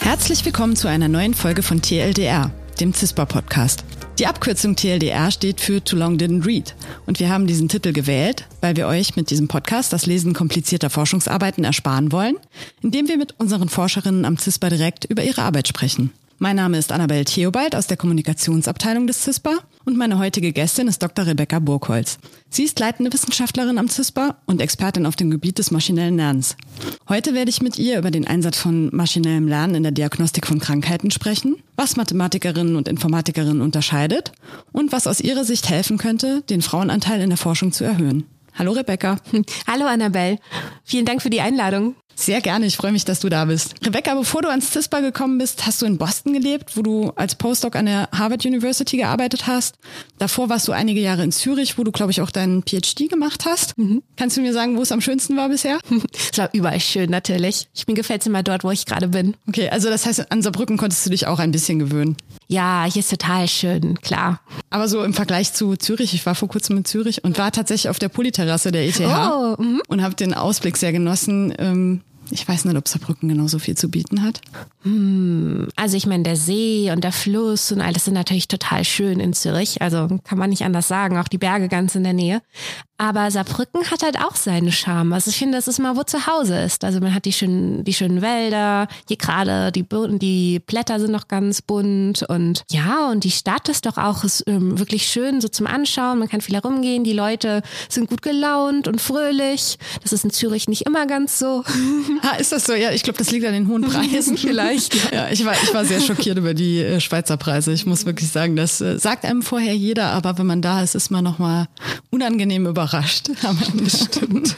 Herzlich willkommen zu einer neuen Folge von TLDR, dem CISPA-Podcast. Die Abkürzung TLDR steht für Too Long Didn't Read. Und wir haben diesen Titel gewählt, weil wir euch mit diesem Podcast das Lesen komplizierter Forschungsarbeiten ersparen wollen, indem wir mit unseren Forscherinnen am CISPA direkt über ihre Arbeit sprechen. Mein Name ist Annabel Theobald aus der Kommunikationsabteilung des CISPA und meine heutige Gästin ist Dr. Rebecca Burgholz. Sie ist leitende Wissenschaftlerin am CISPA und Expertin auf dem Gebiet des maschinellen Lernens. Heute werde ich mit ihr über den Einsatz von maschinellem Lernen in der Diagnostik von Krankheiten sprechen, was Mathematikerinnen und Informatikerinnen unterscheidet und was aus ihrer Sicht helfen könnte, den Frauenanteil in der Forschung zu erhöhen. Hallo Rebecca. Hallo Annabelle. Vielen Dank für die Einladung. Sehr gerne, ich freue mich, dass du da bist. Rebecca, bevor du ans CISPA gekommen bist, hast du in Boston gelebt, wo du als Postdoc an der Harvard University gearbeitet hast. Davor warst du einige Jahre in Zürich, wo du, glaube ich, auch deinen PhD gemacht hast. Mhm. Kannst du mir sagen, wo es am schönsten war bisher? Es war überall schön, natürlich. Ich, mir gefällt es immer dort, wo ich gerade bin. Okay, also das heißt, an Saarbrücken konntest du dich auch ein bisschen gewöhnen. Ja, hier ist total schön, klar. Aber so im Vergleich zu Zürich, ich war vor kurzem in Zürich und war tatsächlich auf der Polyterrasse der ETH oh, mhm. und habe den Ausblick sehr genossen. Ähm, ich weiß nicht, ob Saarbrücken genauso viel zu bieten hat. Hm, also ich meine, der See und der Fluss und alles sind natürlich total schön in Zürich. Also kann man nicht anders sagen, auch die Berge ganz in der Nähe. Aber Saarbrücken hat halt auch seine Charme. Also ich finde, das ist mal, wo zu Hause ist. Also man hat die schönen, die schönen Wälder, hier gerade die, die Blätter sind noch ganz bunt und ja, und die Stadt ist doch auch ist, ähm, wirklich schön so zum Anschauen. Man kann viel herumgehen, die Leute sind gut gelaunt und fröhlich. Das ist in Zürich nicht immer ganz so. Ah, ist das so? Ja, ich glaube, das liegt an den hohen Preisen vielleicht. Ja, ich war, ich war sehr schockiert über die äh, Schweizer Preise. Ich muss wirklich sagen, das äh, sagt einem vorher jeder, aber wenn man da ist, ist man nochmal unangenehm überrascht. das stimmt.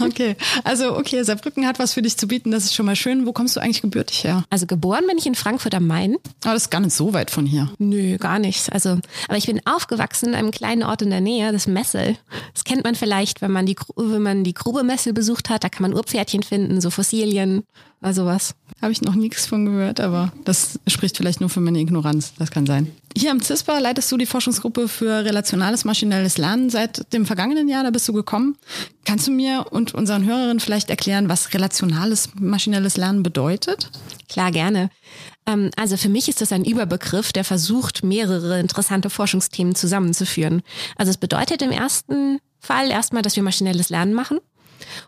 Okay, also okay, Saarbrücken hat was für dich zu bieten, das ist schon mal schön. Wo kommst du eigentlich gebürtig her? Also geboren bin ich in Frankfurt am Main. Aber das ist gar nicht so weit von hier. Nö, gar nicht. Also, aber ich bin aufgewachsen in einem kleinen Ort in der Nähe, das Messel. Das kennt man vielleicht, wenn man die, wenn man die Grube Messel besucht hat. Da kann man Urpferdchen finden, so Fossilien, also was. Habe ich noch nichts von gehört, aber das spricht vielleicht nur für meine Ignoranz. Das kann sein. Hier am CISPA leitest du die Forschungsgruppe für relationales maschinelles Lernen seit dem vergangenen Jahr. Da bist du gekommen. Kannst du mir und unseren Hörerinnen vielleicht erklären, was relationales maschinelles Lernen bedeutet? Klar, gerne. Ähm, also für mich ist das ein Überbegriff, der versucht, mehrere interessante Forschungsthemen zusammenzuführen. Also es bedeutet im ersten Fall erstmal, dass wir maschinelles Lernen machen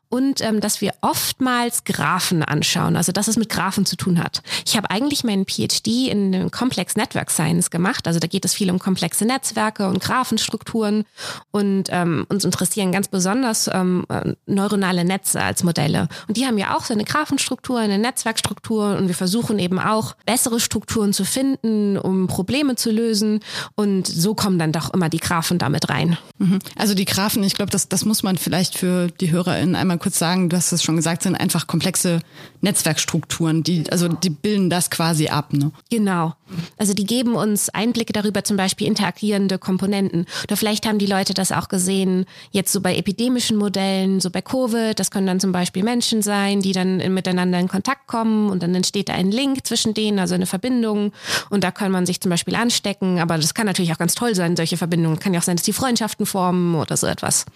und ähm, dass wir oftmals Graphen anschauen, also dass es mit Graphen zu tun hat. Ich habe eigentlich meinen PhD in Complex Network Science gemacht, also da geht es viel um komplexe Netzwerke und Graphenstrukturen und ähm, uns interessieren ganz besonders ähm, äh, neuronale Netze als Modelle. Und die haben ja auch so eine Graphenstruktur, eine Netzwerkstruktur und wir versuchen eben auch bessere Strukturen zu finden, um Probleme zu lösen und so kommen dann doch immer die Graphen damit rein. Mhm. Also die Graphen, ich glaube, das, das muss man vielleicht für die HörerInnen einmal kurz sagen, du hast es schon gesagt, sind einfach komplexe Netzwerkstrukturen, die, also die bilden das quasi ab. Ne? Genau. Also die geben uns Einblicke darüber, zum Beispiel interagierende Komponenten. Oder vielleicht haben die Leute das auch gesehen, jetzt so bei epidemischen Modellen, so bei Covid, das können dann zum Beispiel Menschen sein, die dann miteinander in Kontakt kommen und dann entsteht da ein Link zwischen denen, also eine Verbindung. Und da kann man sich zum Beispiel anstecken, aber das kann natürlich auch ganz toll sein, solche Verbindungen. Kann ja auch sein, dass die Freundschaften formen oder so etwas.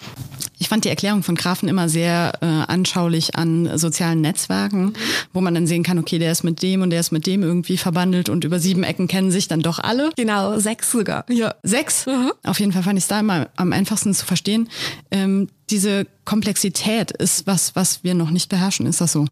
Ich fand die Erklärung von Grafen immer sehr äh, anschaulich an sozialen Netzwerken, wo man dann sehen kann, okay, der ist mit dem und der ist mit dem irgendwie verbandelt und über sieben Ecken kennen sich dann doch alle. Genau, sechs sogar. Ja, sechs. Mhm. Auf jeden Fall fand ich es da immer am einfachsten zu verstehen. Ähm, diese Komplexität ist was, was wir noch nicht beherrschen. Ist das so?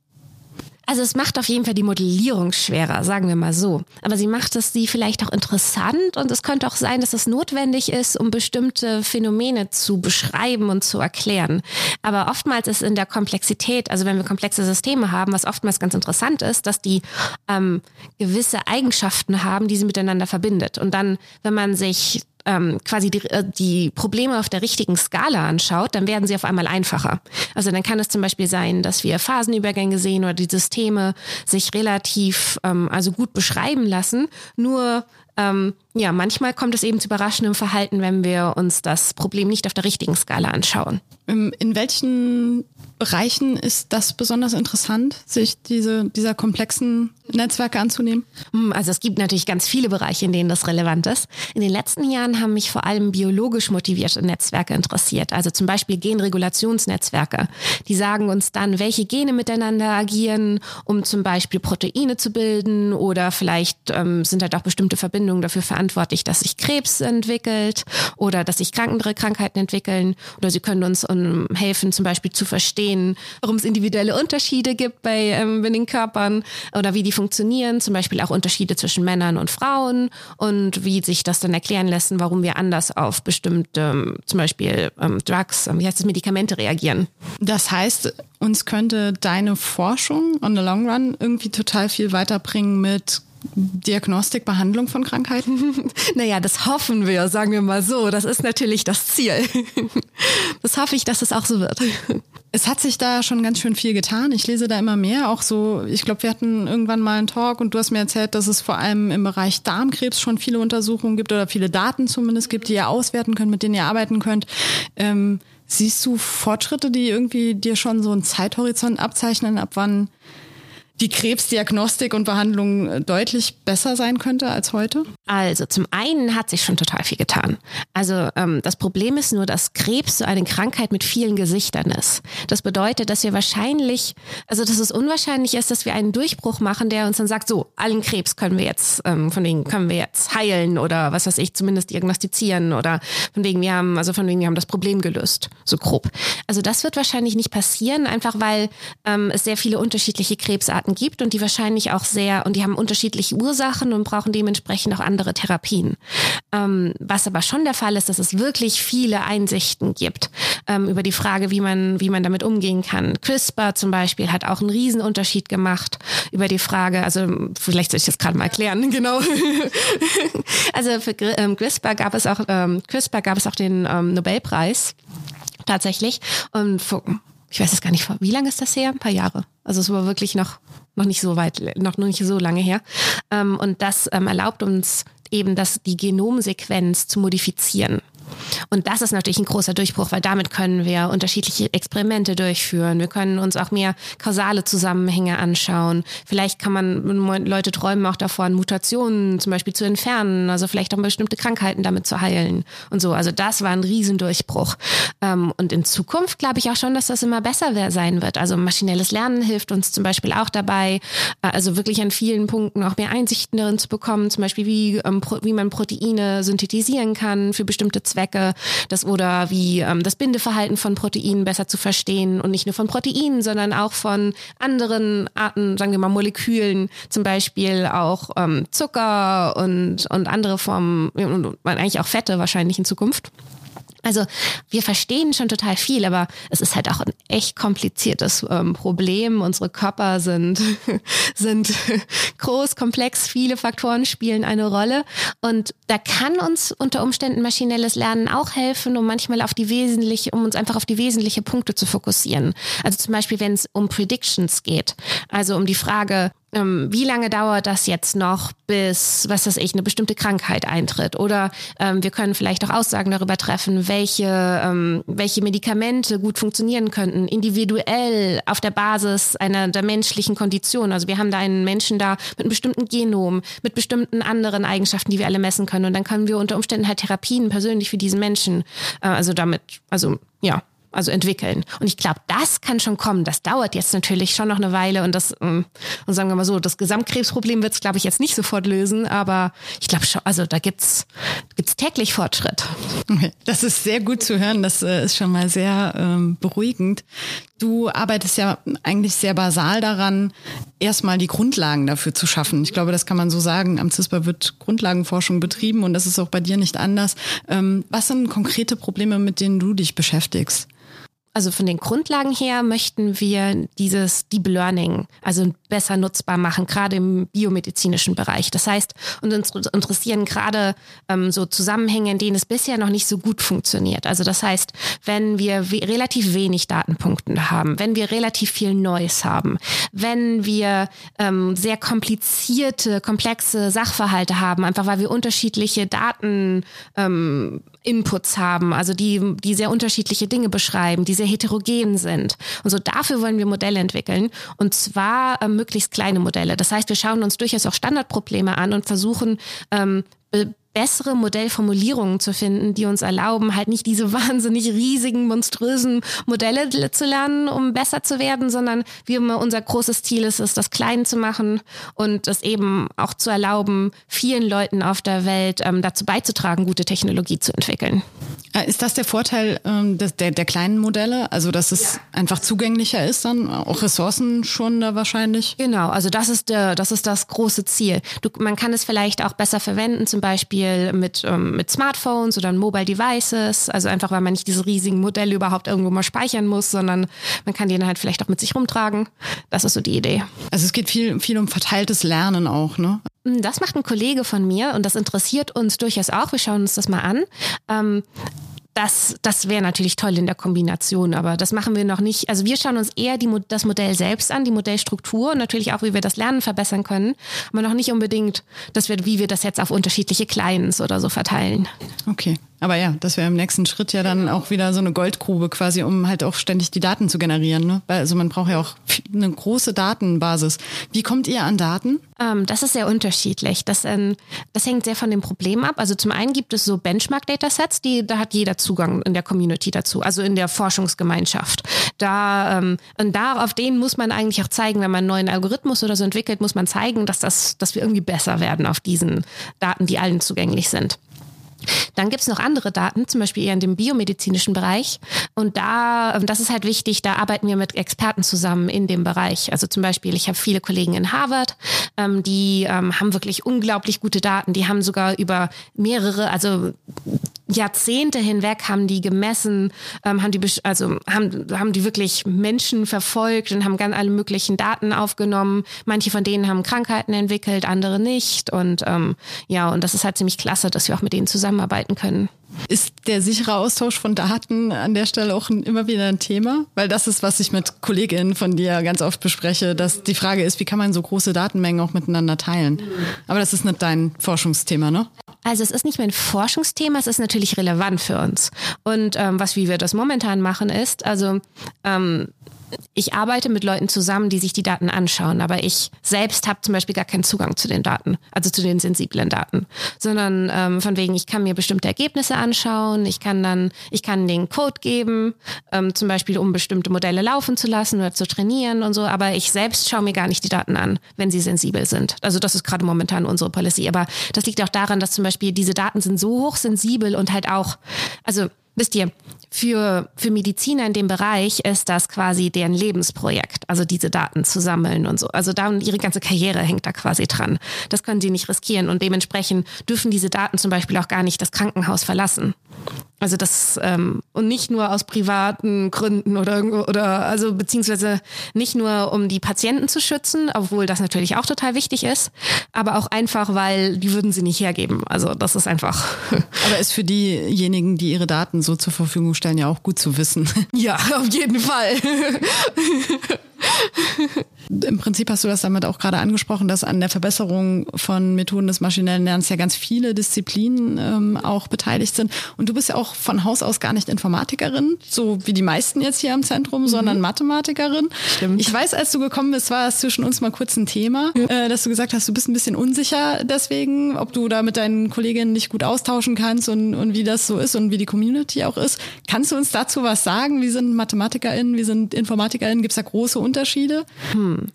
Also es macht auf jeden Fall die Modellierung schwerer, sagen wir mal so. Aber sie macht es sie vielleicht auch interessant und es könnte auch sein, dass es notwendig ist, um bestimmte Phänomene zu beschreiben und zu erklären. Aber oftmals ist in der Komplexität, also wenn wir komplexe Systeme haben, was oftmals ganz interessant ist, dass die ähm, gewisse Eigenschaften haben, die sie miteinander verbindet. Und dann, wenn man sich ähm, quasi die, äh, die Probleme auf der richtigen Skala anschaut, dann werden sie auf einmal einfacher. Also dann kann es zum Beispiel sein, dass wir Phasenübergänge sehen oder die Systeme sich relativ ähm, also gut beschreiben lassen. Nur ähm, ja, manchmal kommt es eben zu überraschendem Verhalten, wenn wir uns das Problem nicht auf der richtigen Skala anschauen. Ähm, in welchen Bereichen ist das besonders interessant, sich diese, dieser komplexen Netzwerke anzunehmen? Hm, also es gibt natürlich ganz viele Bereiche, in denen das relevant ist. In den letzten Jahren haben mich vor allem biologisch motivierte Netzwerke interessiert. Also zum Beispiel Genregulationsnetzwerke. Die sagen uns dann, welche Gene miteinander agieren, um zum Beispiel Proteine zu bilden oder vielleicht ähm, sind halt auch bestimmte Verbindungen dafür verantwortlich, dass sich Krebs entwickelt oder dass sich andere Krankheiten entwickeln. Oder sie können uns um, helfen, zum Beispiel zu verstehen, warum es individuelle Unterschiede gibt bei, ähm, bei den Körpern oder wie die funktionieren, zum Beispiel auch Unterschiede zwischen Männern und Frauen und wie sich das dann erklären lassen, warum wir anders auf bestimmte, ähm, zum Beispiel ähm, Drugs, ähm, wie heißt das, Medikamente reagieren. Das heißt, uns könnte deine Forschung on the long run irgendwie total viel weiterbringen mit Diagnostik, Behandlung von Krankheiten? naja, das hoffen wir, sagen wir mal so. Das ist natürlich das Ziel. Das hoffe ich, dass es auch so wird. Es hat sich da schon ganz schön viel getan. Ich lese da immer mehr. Auch so, ich glaube, wir hatten irgendwann mal einen Talk und du hast mir erzählt, dass es vor allem im Bereich Darmkrebs schon viele Untersuchungen gibt oder viele Daten zumindest gibt, die ihr auswerten könnt, mit denen ihr arbeiten könnt. Ähm, siehst du Fortschritte, die irgendwie dir schon so einen Zeithorizont abzeichnen, ab wann die Krebsdiagnostik und Behandlung äh, deutlich besser sein könnte als heute? Also zum einen hat sich schon total viel getan. Also ähm, das Problem ist nur, dass Krebs so eine Krankheit mit vielen Gesichtern ist. Das bedeutet, dass wir wahrscheinlich, also dass es unwahrscheinlich ist, dass wir einen Durchbruch machen, der uns dann sagt, so allen Krebs können wir jetzt, ähm, von wegen können wir jetzt heilen oder was weiß ich, zumindest diagnostizieren oder von wegen wir haben, also von wegen wir haben das Problem gelöst, so grob. Also das wird wahrscheinlich nicht passieren, einfach weil ähm, es sehr viele unterschiedliche Krebsarten Krankheiten gibt und die wahrscheinlich auch sehr, und die haben unterschiedliche Ursachen und brauchen dementsprechend auch andere Therapien. Ähm, was aber schon der Fall ist, dass es wirklich viele Einsichten gibt ähm, über die Frage, wie man, wie man damit umgehen kann. CRISPR zum Beispiel hat auch einen Riesenunterschied gemacht über die Frage, also vielleicht soll ich das gerade mal erklären, genau. also für ähm, CRISPR gab es auch, ähm, CRISPR gab es auch den ähm, Nobelpreis tatsächlich. Und ich weiß es gar nicht, wie lange ist das her? Ein paar Jahre. Also es war wirklich noch, noch nicht so weit, noch, nicht so lange her. Ähm, und das ähm, erlaubt uns eben, das, die Genomsequenz zu modifizieren. Und das ist natürlich ein großer Durchbruch, weil damit können wir unterschiedliche Experimente durchführen. Wir können uns auch mehr kausale Zusammenhänge anschauen. Vielleicht kann man, Leute träumen auch davon, Mutationen zum Beispiel zu entfernen, also vielleicht auch bestimmte Krankheiten damit zu heilen und so. Also das war ein Riesendurchbruch. Ähm, und in Zukunft glaube ich auch schon, dass das immer besser sein wird. Also maschinelles Lernen hilft uns zum Beispiel auch dabei, äh, also wirklich an vielen Punkten auch mehr Einsichten darin zu bekommen, zum Beispiel wie, ähm, wie man Proteine synthetisieren kann für bestimmte Zwecke Das oder wie ähm, das Bindeverhalten von Proteinen besser zu verstehen und nicht nur von Proteinen, sondern auch von anderen Arten, sagen wir mal Molekülen, zum Beispiel auch ähm, Zucker und und andere Formen und eigentlich auch Fette wahrscheinlich in Zukunft. Also wir verstehen schon total viel, aber es ist halt auch ein echt kompliziertes ähm, Problem. Unsere Körper sind, sind groß, komplex, viele Faktoren spielen eine Rolle. Und da kann uns unter Umständen maschinelles Lernen auch helfen, um manchmal auf die wesentliche, um uns einfach auf die wesentlichen Punkte zu fokussieren. Also zum Beispiel, wenn es um Predictions geht, also um die Frage, ähm, wie lange dauert das jetzt noch, bis, was weiß ich, eine bestimmte Krankheit eintritt? Oder ähm, wir können vielleicht auch Aussagen darüber treffen, welche, ähm, welche Medikamente gut funktionieren könnten, individuell auf der Basis einer der menschlichen Kondition. Also wir haben da einen Menschen da mit einem bestimmten Genom, mit bestimmten anderen Eigenschaften, die wir alle messen können. Und dann können wir unter Umständen halt Therapien persönlich für diesen Menschen, äh, also damit, also ja, also entwickeln. Und ich glaube, das kann schon kommen. Das dauert jetzt natürlich schon noch eine Weile und das, ähm, und sagen wir mal so, das Gesamtkrebsproblem wird es, glaube ich, jetzt nicht sofort lösen, aber ich glaube schon, also da gibt's gibt's täglich Fortschritt. Das ist sehr gut zu hören. Das äh, ist schon mal sehr ähm, beruhigend. Du arbeitest ja eigentlich sehr basal daran, erstmal die Grundlagen dafür zu schaffen. Ich glaube, das kann man so sagen. Am CISPA wird Grundlagenforschung betrieben und das ist auch bei dir nicht anders. Ähm, was sind konkrete Probleme, mit denen du dich beschäftigst? Also von den Grundlagen her möchten wir dieses Deep Learning also besser nutzbar machen, gerade im biomedizinischen Bereich. Das heißt, uns interessieren gerade ähm, so Zusammenhänge, in denen es bisher noch nicht so gut funktioniert. Also das heißt, wenn wir we relativ wenig Datenpunkte haben, wenn wir relativ viel Neues haben, wenn wir ähm, sehr komplizierte, komplexe Sachverhalte haben, einfach weil wir unterschiedliche Daten ähm, Inputs haben, also die, die sehr unterschiedliche Dinge beschreiben, die sehr heterogen sind. Und so dafür wollen wir Modelle entwickeln und zwar äh, möglichst kleine Modelle. Das heißt, wir schauen uns durchaus auch Standardprobleme an und versuchen ähm, bessere Modellformulierungen zu finden, die uns erlauben, halt nicht diese wahnsinnig riesigen, monströsen Modelle zu lernen, um besser zu werden, sondern wie immer unser großes Ziel ist, ist, das klein zu machen und es eben auch zu erlauben, vielen Leuten auf der Welt ähm, dazu beizutragen, gute Technologie zu entwickeln. Äh, ist das der Vorteil ähm, des, der, der kleinen Modelle? Also, dass es ja. einfach zugänglicher ist dann, auch Ressourcen schon da wahrscheinlich? Genau, also das ist der, das ist das große Ziel. Du, man kann es vielleicht auch besser verwenden, zum Beispiel mit, ähm, mit Smartphones oder Mobile Devices. Also einfach, weil man nicht diese riesigen Modelle überhaupt irgendwo mal speichern muss, sondern man kann die dann halt vielleicht auch mit sich rumtragen. Das ist so die Idee. Also es geht viel, viel um verteiltes Lernen auch, ne? Das macht ein Kollege von mir und das interessiert uns durchaus auch. Wir schauen uns das mal an. Ähm, das, das wäre natürlich toll in der Kombination, aber das machen wir noch nicht. Also wir schauen uns eher die, das Modell selbst an, die Modellstruktur und natürlich auch, wie wir das Lernen verbessern können, aber noch nicht unbedingt, dass wir, wie wir das jetzt auf unterschiedliche Clients oder so verteilen. Okay. Aber ja, das wäre im nächsten Schritt ja dann auch wieder so eine Goldgrube quasi, um halt auch ständig die Daten zu generieren. Ne? Weil, also man braucht ja auch eine große Datenbasis. Wie kommt ihr an Daten? Ähm, das ist sehr unterschiedlich. Das, ähm, das hängt sehr von dem Problem ab. Also zum einen gibt es so Benchmark-Datasets, die da hat jeder Zugang in der Community dazu, also in der Forschungsgemeinschaft. Da ähm, und da auf denen muss man eigentlich auch zeigen, wenn man einen neuen Algorithmus oder so entwickelt, muss man zeigen, dass das, dass wir irgendwie besser werden auf diesen Daten, die allen zugänglich sind. Dann gibt es noch andere Daten, zum Beispiel eher in dem biomedizinischen Bereich. Und da, ähm, das ist halt wichtig, da arbeiten wir mit Experten zusammen in dem Bereich. Also zum Beispiel, ich habe viele Kollegen in Harvard, ähm, die ähm, haben wirklich unglaublich gute Daten. Die haben sogar über mehrere, also Jahrzehnte hinweg haben die gemessen, ähm, haben die also haben, haben die wirklich Menschen verfolgt und haben ganz alle möglichen Daten aufgenommen. Manche von denen haben Krankheiten entwickelt, andere nicht. Und ähm, ja, und das ist halt ziemlich klasse, dass wir auch mit denen zusammenarbeiten können. Ist der sichere Austausch von Daten an der Stelle auch immer wieder ein Thema? Weil das ist, was ich mit Kolleginnen von dir ganz oft bespreche, dass die Frage ist, wie kann man so große Datenmengen auch miteinander teilen? Aber das ist nicht dein Forschungsthema, ne? Also es ist nicht mein Forschungsthema, es ist natürlich relevant für uns. Und ähm, was wie wir das momentan machen ist, also ähm, ich arbeite mit Leuten zusammen, die sich die Daten anschauen, aber ich selbst habe zum Beispiel gar keinen Zugang zu den Daten, also zu den sensiblen Daten, sondern ähm, von wegen, ich kann mir bestimmte Ergebnisse anschauen, ich kann dann, ich kann den Code geben, ähm, zum Beispiel um bestimmte Modelle laufen zu lassen oder zu trainieren und so, aber ich selbst schaue mir gar nicht die Daten an, wenn sie sensibel sind. Also das ist gerade momentan unsere Policy, aber das liegt auch daran, dass zum Beispiel diese Daten sind so hochsensibel und halt auch, also wisst ihr, für, für Mediziner in dem Bereich ist das quasi deren Lebensprojekt, also diese Daten zu sammeln und so. Also da ihre ganze Karriere hängt da quasi dran. Das können sie nicht riskieren und dementsprechend dürfen diese Daten zum Beispiel auch gar nicht das Krankenhaus verlassen. Also das ähm, und nicht nur aus privaten Gründen oder oder also beziehungsweise nicht nur um die Patienten zu schützen, obwohl das natürlich auch total wichtig ist, aber auch einfach, weil die würden sie nicht hergeben. Also das ist einfach. Aber ist für diejenigen, die ihre Daten so zur Verfügung stellen, ja auch gut zu wissen. Ja, auf jeden Fall. Im Prinzip hast du das damit auch gerade angesprochen, dass an der Verbesserung von Methoden des maschinellen Lernens ja ganz viele Disziplinen ähm, auch beteiligt sind. Und du bist ja auch von Haus aus gar nicht Informatikerin, so wie die meisten jetzt hier am Zentrum, mhm. sondern Mathematikerin. Stimmt. Ich weiß, als du gekommen bist, war es zwischen uns mal kurz ein Thema, ja. äh, dass du gesagt hast, du bist ein bisschen unsicher deswegen, ob du da mit deinen Kolleginnen nicht gut austauschen kannst und, und wie das so ist und wie die Community auch ist. Kannst du uns dazu was sagen? Wie sind MathematikerInnen, wie sind InformatikerInnen? Gibt es da große Unterschiede? Hm.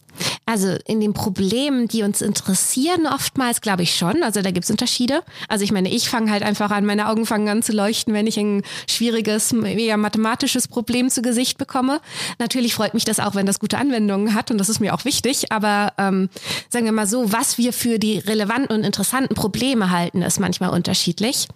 Also in den Problemen, die uns interessieren, oftmals glaube ich schon. Also da gibt es Unterschiede. Also ich meine, ich fange halt einfach an, meine Augen fangen an zu leuchten, wenn ich ein schwieriges, eher mathematisches Problem zu Gesicht bekomme. Natürlich freut mich das auch, wenn das gute Anwendungen hat und das ist mir auch wichtig. Aber ähm, sagen wir mal so, was wir für die relevanten und interessanten Probleme halten, ist manchmal unterschiedlich.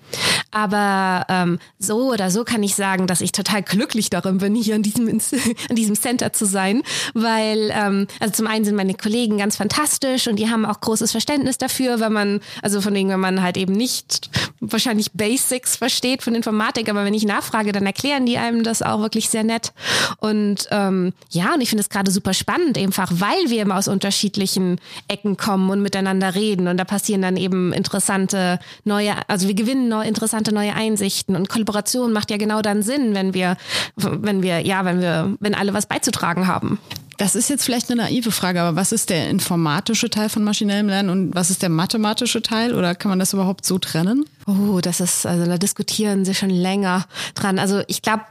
Aber ähm, so oder so kann ich sagen, dass ich total glücklich darin bin, hier in diesem, in diesem Center zu sein, weil ähm, also zum einen sind meine Kollegen ganz fantastisch und die haben auch großes Verständnis dafür, wenn man, also von wegen, wenn man halt eben nicht wahrscheinlich Basics versteht von Informatik, aber wenn ich nachfrage, dann erklären die einem das auch wirklich sehr nett. Und ähm, ja, und ich finde es gerade super spannend, einfach weil wir immer aus unterschiedlichen Ecken kommen und miteinander reden. Und da passieren dann eben interessante neue, also wir gewinnen neue, interessante neue Einsichten. Und Kollaboration macht ja genau dann Sinn, wenn wir, wenn wir, ja, wenn wir, wenn alle was beizutragen haben. Das ist jetzt vielleicht eine naive Frage, aber was ist der informatische Teil von maschinellem Lernen und was ist der mathematische Teil? Oder kann man das überhaupt so trennen? Oh, das ist, also da diskutieren sie schon länger dran. Also ich glaube,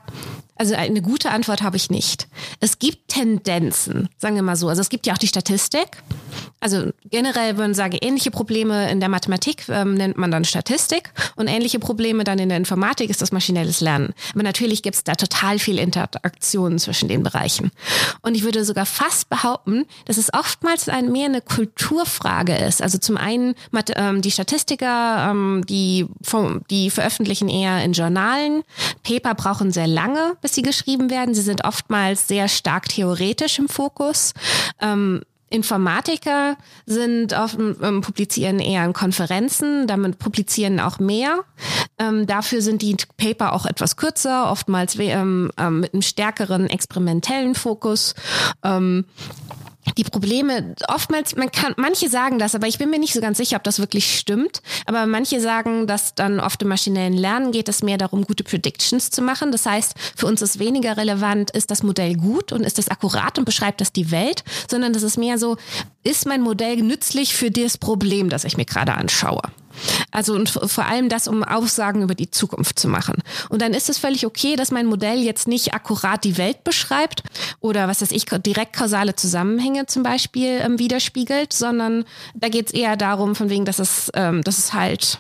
also eine gute Antwort habe ich nicht. Es gibt Tendenzen, sagen wir mal so. Also es gibt ja auch die Statistik. Also generell würden sagen, ähnliche Probleme in der Mathematik ähm, nennt man dann Statistik und ähnliche Probleme dann in der Informatik ist das maschinelles Lernen. Aber natürlich gibt es da total viel Interaktion zwischen den Bereichen. Und ich würde sogar fast behaupten, dass es oftmals ein, mehr eine Kulturfrage ist. Also zum einen ähm, die Statistiker, ähm, die, die veröffentlichen eher in Journalen. Paper brauchen sehr lange, bis sie geschrieben werden. Sie sind oftmals sehr stark theoretisch im Fokus. Ähm, Informatiker sind oft, ähm, publizieren eher in Konferenzen, damit publizieren auch mehr. Ähm, dafür sind die Paper auch etwas kürzer, oftmals ähm, ähm, mit einem stärkeren experimentellen Fokus. Die Probleme, oftmals, man kann, manche sagen das, aber ich bin mir nicht so ganz sicher, ob das wirklich stimmt. Aber manche sagen, dass dann oft im maschinellen Lernen geht es mehr darum, gute Predictions zu machen. Das heißt, für uns ist weniger relevant, ist das Modell gut und ist das akkurat und beschreibt das die Welt, sondern das ist mehr so, ist mein Modell nützlich für das Problem, das ich mir gerade anschaue? Also und vor allem das, um Aussagen über die Zukunft zu machen. Und dann ist es völlig okay, dass mein Modell jetzt nicht akkurat die Welt beschreibt oder was weiß ich, direkt kausale Zusammenhänge zum Beispiel ähm, widerspiegelt, sondern da geht es eher darum, von wegen, dass es, ähm, dass es halt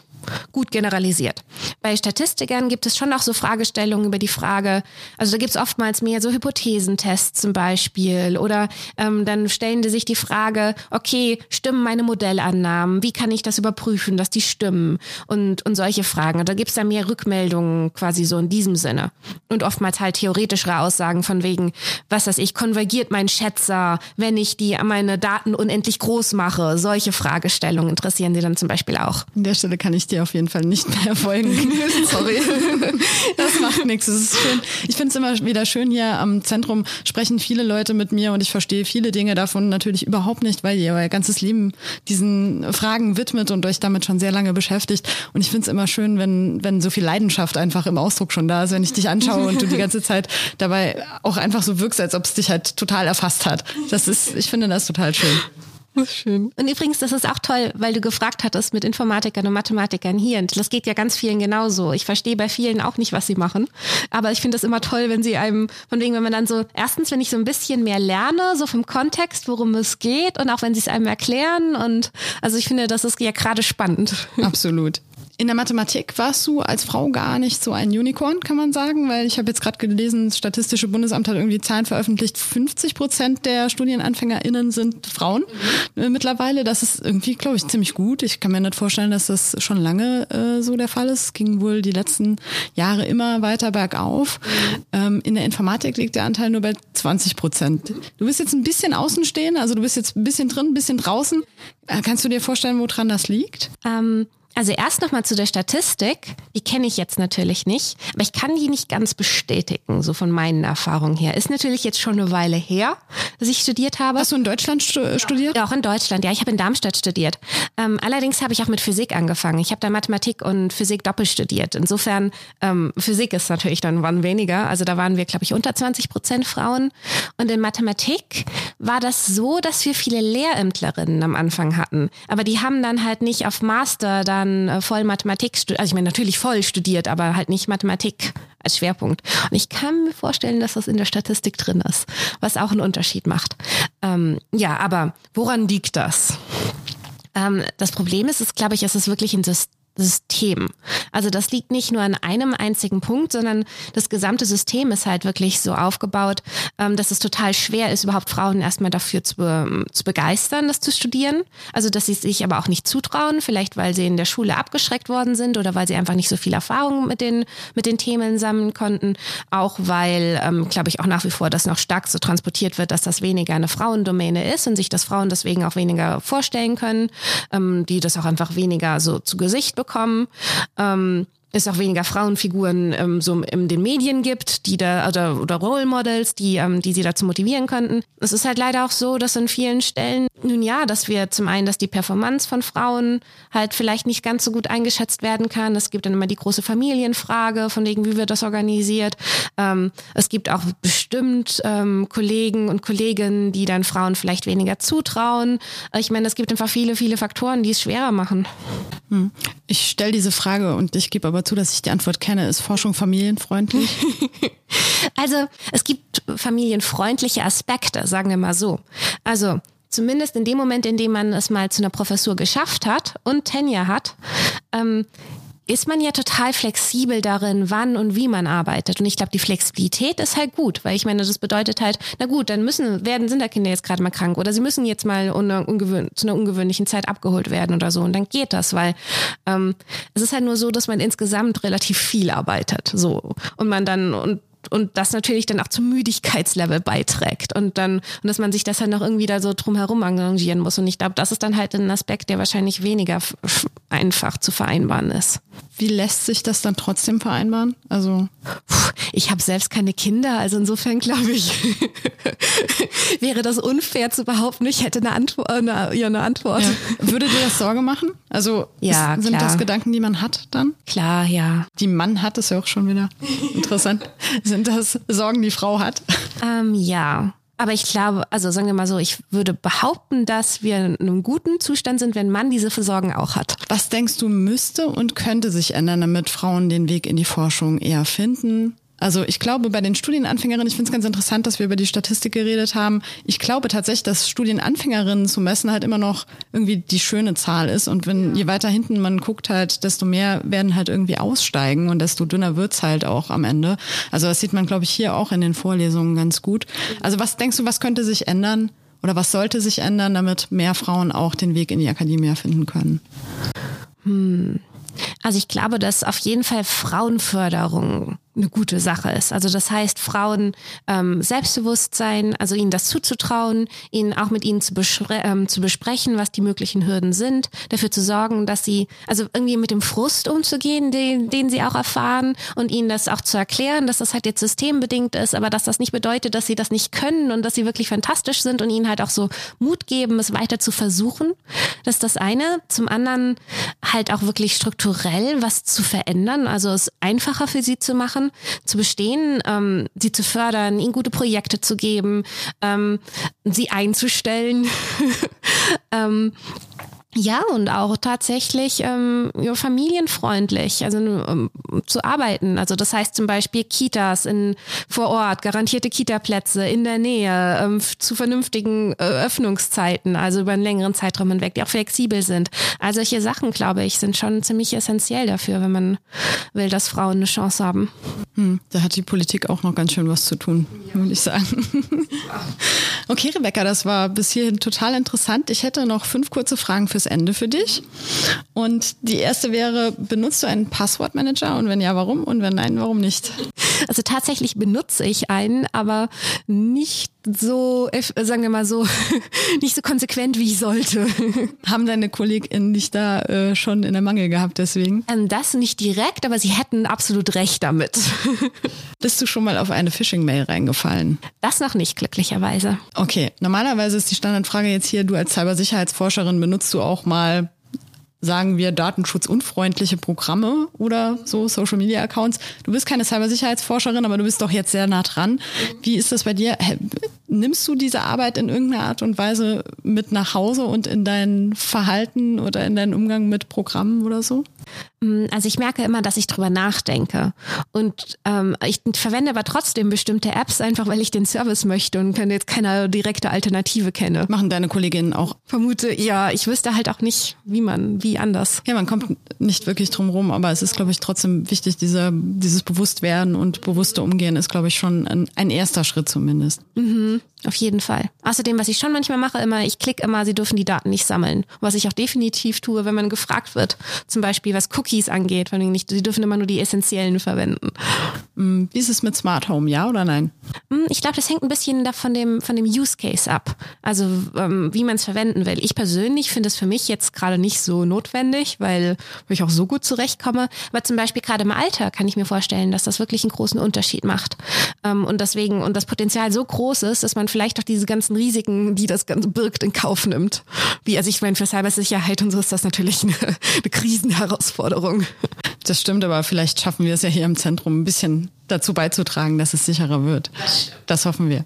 gut generalisiert. Bei Statistikern gibt es schon auch so Fragestellungen über die Frage, also da gibt es oftmals mehr so Hypothesentests zum Beispiel oder ähm, dann stellen die sich die Frage, okay, stimmen meine Modellannahmen, wie kann ich das überprüfen, dass die stimmen und, und solche Fragen. Da gibt es dann mehr Rückmeldungen quasi so in diesem Sinne und oftmals halt theoretischere Aussagen von wegen, was weiß ich, konvergiert mein Schätzer, wenn ich die meine Daten unendlich groß mache. Solche Fragestellungen interessieren sie dann zum Beispiel auch. An der Stelle kann ich dir auf jeden Fall nicht mehr folgen. Sorry. Das macht nichts. Das ist schön. Ich finde es immer wieder schön hier am Zentrum sprechen viele Leute mit mir und ich verstehe viele Dinge davon natürlich überhaupt nicht, weil ihr euer ganzes Leben diesen Fragen widmet und euch damit schon sehr lange beschäftigt. Und ich finde es immer schön, wenn, wenn so viel Leidenschaft einfach im Ausdruck schon da ist, wenn ich dich anschaue und du die ganze Zeit dabei auch einfach so wirkst, als ob es dich halt total erfasst hat. Das ist, ich finde das total schön. Schön. Und übrigens, das ist auch toll, weil du gefragt hattest mit Informatikern und Mathematikern hier. Und das geht ja ganz vielen genauso. Ich verstehe bei vielen auch nicht, was sie machen. Aber ich finde das immer toll, wenn sie einem, von wegen, wenn man dann so, erstens, wenn ich so ein bisschen mehr lerne, so vom Kontext, worum es geht und auch wenn sie es einem erklären. Und also ich finde, das ist ja gerade spannend. Absolut. In der Mathematik warst du als Frau gar nicht so ein Unicorn, kann man sagen, weil ich habe jetzt gerade gelesen, das Statistische Bundesamt hat irgendwie Zahlen veröffentlicht, 50 Prozent der StudienanfängerInnen sind Frauen mhm. mittlerweile. Das ist irgendwie, glaube ich, ziemlich gut. Ich kann mir nicht vorstellen, dass das schon lange äh, so der Fall ist. Es ging wohl die letzten Jahre immer weiter bergauf. Mhm. Ähm, in der Informatik liegt der Anteil nur bei 20 Prozent. Du bist jetzt ein bisschen außenstehend, also du bist jetzt ein bisschen drin, ein bisschen draußen. Äh, kannst du dir vorstellen, woran das liegt? Ähm also erst nochmal zu der Statistik. Die kenne ich jetzt natürlich nicht, aber ich kann die nicht ganz bestätigen, so von meinen Erfahrungen her. Ist natürlich jetzt schon eine Weile her, dass ich studiert habe. Hast du in Deutschland studiert? Ja, auch in Deutschland. Ja, ich habe in Darmstadt studiert. Ähm, allerdings habe ich auch mit Physik angefangen. Ich habe da Mathematik und Physik doppelt studiert. Insofern, ähm, Physik ist natürlich dann wann weniger. Also da waren wir, glaube ich, unter 20 Prozent Frauen. Und in Mathematik war das so, dass wir viele Lehrämtlerinnen am Anfang hatten. Aber die haben dann halt nicht auf Master da dann äh, voll Mathematik studiert, also ich meine natürlich voll studiert, aber halt nicht Mathematik als Schwerpunkt. Und ich kann mir vorstellen, dass das in der Statistik drin ist, was auch einen Unterschied macht. Ähm, ja, aber woran liegt das? Ähm, das Problem ist, ist glaube ich, es ist wirklich ein System System. Also das liegt nicht nur an einem einzigen Punkt, sondern das gesamte System ist halt wirklich so aufgebaut, ähm, dass es total schwer ist, überhaupt Frauen erstmal dafür zu, zu begeistern, das zu studieren. Also dass sie sich aber auch nicht zutrauen, vielleicht weil sie in der Schule abgeschreckt worden sind oder weil sie einfach nicht so viel Erfahrung mit den, mit den Themen sammeln konnten. Auch weil, ähm, glaube ich, auch nach wie vor das noch stark so transportiert wird, dass das weniger eine Frauendomäne ist und sich das Frauen deswegen auch weniger vorstellen können, ähm, die das auch einfach weniger so zu Gesicht bekommen. Ähm, es auch weniger Frauenfiguren ähm, so in den Medien gibt, die da oder, oder Role Models, die ähm, die sie dazu motivieren könnten. Es ist halt leider auch so, dass an vielen Stellen nun ja, dass wir zum einen, dass die Performance von Frauen halt vielleicht nicht ganz so gut eingeschätzt werden kann. Es gibt dann immer die große Familienfrage, von wegen wie wird das organisiert. Ähm, es gibt auch bestimmt ähm, Kollegen und Kolleginnen, die dann Frauen vielleicht weniger zutrauen. Ich meine, es gibt einfach viele, viele Faktoren, die es schwerer machen. Hm. Ich stelle diese Frage und ich gebe aber zu, dass ich die Antwort kenne. Ist Forschung familienfreundlich? also es gibt familienfreundliche Aspekte, sagen wir mal so. Also zumindest in dem Moment, in dem man es mal zu einer Professur geschafft hat und Tenure hat, ähm, ist man ja total flexibel darin, wann und wie man arbeitet. Und ich glaube, die Flexibilität ist halt gut, weil ich meine, das bedeutet halt, na gut, dann müssen, werden, sind da Kinder jetzt gerade mal krank oder sie müssen jetzt mal ungewöhn, zu einer ungewöhnlichen Zeit abgeholt werden oder so. Und dann geht das, weil ähm, es ist halt nur so, dass man insgesamt relativ viel arbeitet. So. Und man dann, und und das natürlich dann auch zum Müdigkeitslevel beiträgt und dann und dass man sich das dann noch irgendwie da so drumherum arrangieren muss und ich glaube, das ist dann halt ein Aspekt, der wahrscheinlich weniger einfach zu vereinbaren ist. Wie lässt sich das dann trotzdem vereinbaren? Also ich habe selbst keine Kinder, also insofern glaube ich, wäre das unfair zu behaupten, ich hätte eine Antwort. Eine, ja, eine Antwort. Ja. Würde dir das Sorge machen? Also ja, ist, sind klar. das Gedanken, die man hat dann? Klar, ja. Die Mann hat es ja auch schon wieder. Interessant. sind das Sorgen, die Frau hat? Ähm, ja. Aber ich glaube, also sagen wir mal so, ich würde behaupten, dass wir in einem guten Zustand sind, wenn man diese Sorgen auch hat. Was denkst du, müsste und könnte sich ändern, damit Frauen den Weg in die Forschung eher finden? Also ich glaube, bei den Studienanfängerinnen, ich finde es ganz interessant, dass wir über die Statistik geredet haben. Ich glaube tatsächlich, dass Studienanfängerinnen zu messen halt immer noch irgendwie die schöne Zahl ist. Und wenn je weiter hinten man guckt halt, desto mehr werden halt irgendwie aussteigen und desto dünner wird's halt auch am Ende. Also das sieht man, glaube ich, hier auch in den Vorlesungen ganz gut. Also was denkst du, was könnte sich ändern? Oder was sollte sich ändern, damit mehr Frauen auch den Weg in die Akademie finden können? Hm. Also ich glaube, dass auf jeden Fall Frauenförderung eine gute Sache ist. Also das heißt, Frauen ähm, Selbstbewusstsein, also ihnen das zuzutrauen, ihnen auch mit ihnen zu, ähm, zu besprechen, was die möglichen Hürden sind, dafür zu sorgen, dass sie, also irgendwie mit dem Frust umzugehen, den, den sie auch erfahren und ihnen das auch zu erklären, dass das halt jetzt systembedingt ist, aber dass das nicht bedeutet, dass sie das nicht können und dass sie wirklich fantastisch sind und ihnen halt auch so Mut geben, es weiter zu versuchen. Das ist das eine. Zum anderen halt auch wirklich strukturell was zu verändern, also es einfacher für sie zu machen zu bestehen, ähm, sie zu fördern, ihnen gute Projekte zu geben, ähm, sie einzustellen. ähm, ja, und auch tatsächlich ähm, ja, familienfreundlich, also ähm, zu arbeiten. Also das heißt zum Beispiel Kitas in vor Ort, garantierte Kita-Plätze in der Nähe, ähm, zu vernünftigen äh, Öffnungszeiten, also über einen längeren Zeitraum hinweg, die auch flexibel sind. Also solche Sachen, glaube ich, sind schon ziemlich essentiell dafür, wenn man will, dass Frauen eine Chance haben. Hm, da hat die Politik auch noch ganz schön was zu tun, ja. würde ich sagen. okay, Rebecca, das war bis hierhin total interessant. Ich hätte noch fünf kurze Fragen für fürs Ende für dich. Und die erste wäre, benutzt du einen Passwortmanager? Und wenn ja, warum? Und wenn nein, warum nicht? Also tatsächlich benutze ich einen, aber nicht so, sagen wir mal so, nicht so konsequent, wie ich sollte. Haben deine KollegInnen dich da äh, schon in der Mangel gehabt deswegen? Ähm, das nicht direkt, aber sie hätten absolut recht damit. Bist du schon mal auf eine Phishing-Mail reingefallen? Das noch nicht, glücklicherweise. Okay, normalerweise ist die Standardfrage jetzt hier, du als Cybersicherheitsforscherin benutzt du auch mal sagen wir, datenschutzunfreundliche Programme oder so Social Media Accounts. Du bist keine Cybersicherheitsforscherin, aber du bist doch jetzt sehr nah dran. Wie ist das bei dir? Nimmst du diese Arbeit in irgendeiner Art und Weise mit nach Hause und in dein Verhalten oder in deinen Umgang mit Programmen oder so? Mm, also ich merke immer, dass ich drüber nachdenke. Und ähm, ich verwende aber trotzdem bestimmte Apps, einfach weil ich den Service möchte und jetzt keine direkte Alternative kenne. Machen deine Kolleginnen auch? Vermute, ja, ich wüsste halt auch nicht, wie man, wie anders. Ja, man kommt nicht wirklich drum rum, aber es ist, glaube ich, trotzdem wichtig, diese, dieses Bewusstwerden und bewusste Umgehen ist, glaube ich, schon ein, ein erster Schritt zumindest. Mhm. Auf jeden Fall. Außerdem, was ich schon manchmal mache, immer, ich klicke immer, sie dürfen die Daten nicht sammeln. Was ich auch definitiv tue, wenn man gefragt wird, zum Beispiel was Cookies angeht, weil nicht, sie dürfen immer nur die essentiellen verwenden. Mm, wie ist es mit Smart Home, ja oder nein? Mm, ich glaube, das hängt ein bisschen da von dem, von dem Use Case ab. Also ähm, wie man es verwenden will. Ich persönlich finde es für mich jetzt gerade nicht so notwendig, weil ich auch so gut zurechtkomme. Aber zum Beispiel gerade im Alter kann ich mir vorstellen, dass das wirklich einen großen Unterschied macht. Ähm, und deswegen, und das Potenzial so groß ist, dass man vielleicht auch diese ganzen Risiken, die das Ganze birgt, in Kauf nimmt. Wie, also ich meine, für Cybersicherheit und so ist das natürlich eine, eine Krisenherausforderung. Das stimmt, aber vielleicht schaffen wir es ja hier im Zentrum ein bisschen dazu beizutragen, dass es sicherer wird. Das hoffen wir.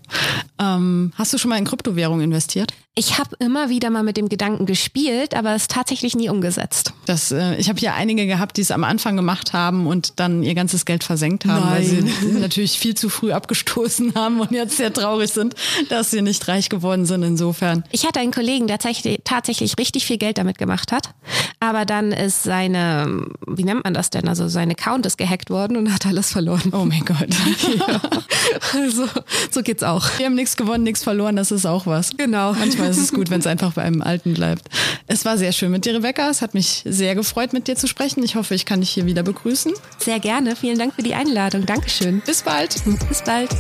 Ähm, hast du schon mal in Kryptowährung investiert? Ich habe immer wieder mal mit dem Gedanken gespielt, aber es tatsächlich nie umgesetzt. Das, äh, ich habe hier einige gehabt, die es am Anfang gemacht haben und dann ihr ganzes Geld versenkt haben, Nein. weil sie natürlich viel zu früh abgestoßen haben und jetzt sehr traurig sind, dass sie nicht reich geworden sind. Insofern. Ich hatte einen Kollegen, der tatsächlich richtig viel Geld damit gemacht hat, aber dann ist seine, wie nennt man das denn? Also sein Account ist gehackt worden und hat alles verloren. Oh mein Gott. ja. Also so geht's auch. Wir haben nichts gewonnen, nichts verloren. Das ist auch was. Genau. Manchmal manchmal ist es gut, wenn es einfach bei einem Alten bleibt. Es war sehr schön mit dir, Rebecca. Es hat mich sehr gefreut, mit dir zu sprechen. Ich hoffe, ich kann dich hier wieder begrüßen. Sehr gerne. Vielen Dank für die Einladung. Dankeschön. Bis bald. Bis bald.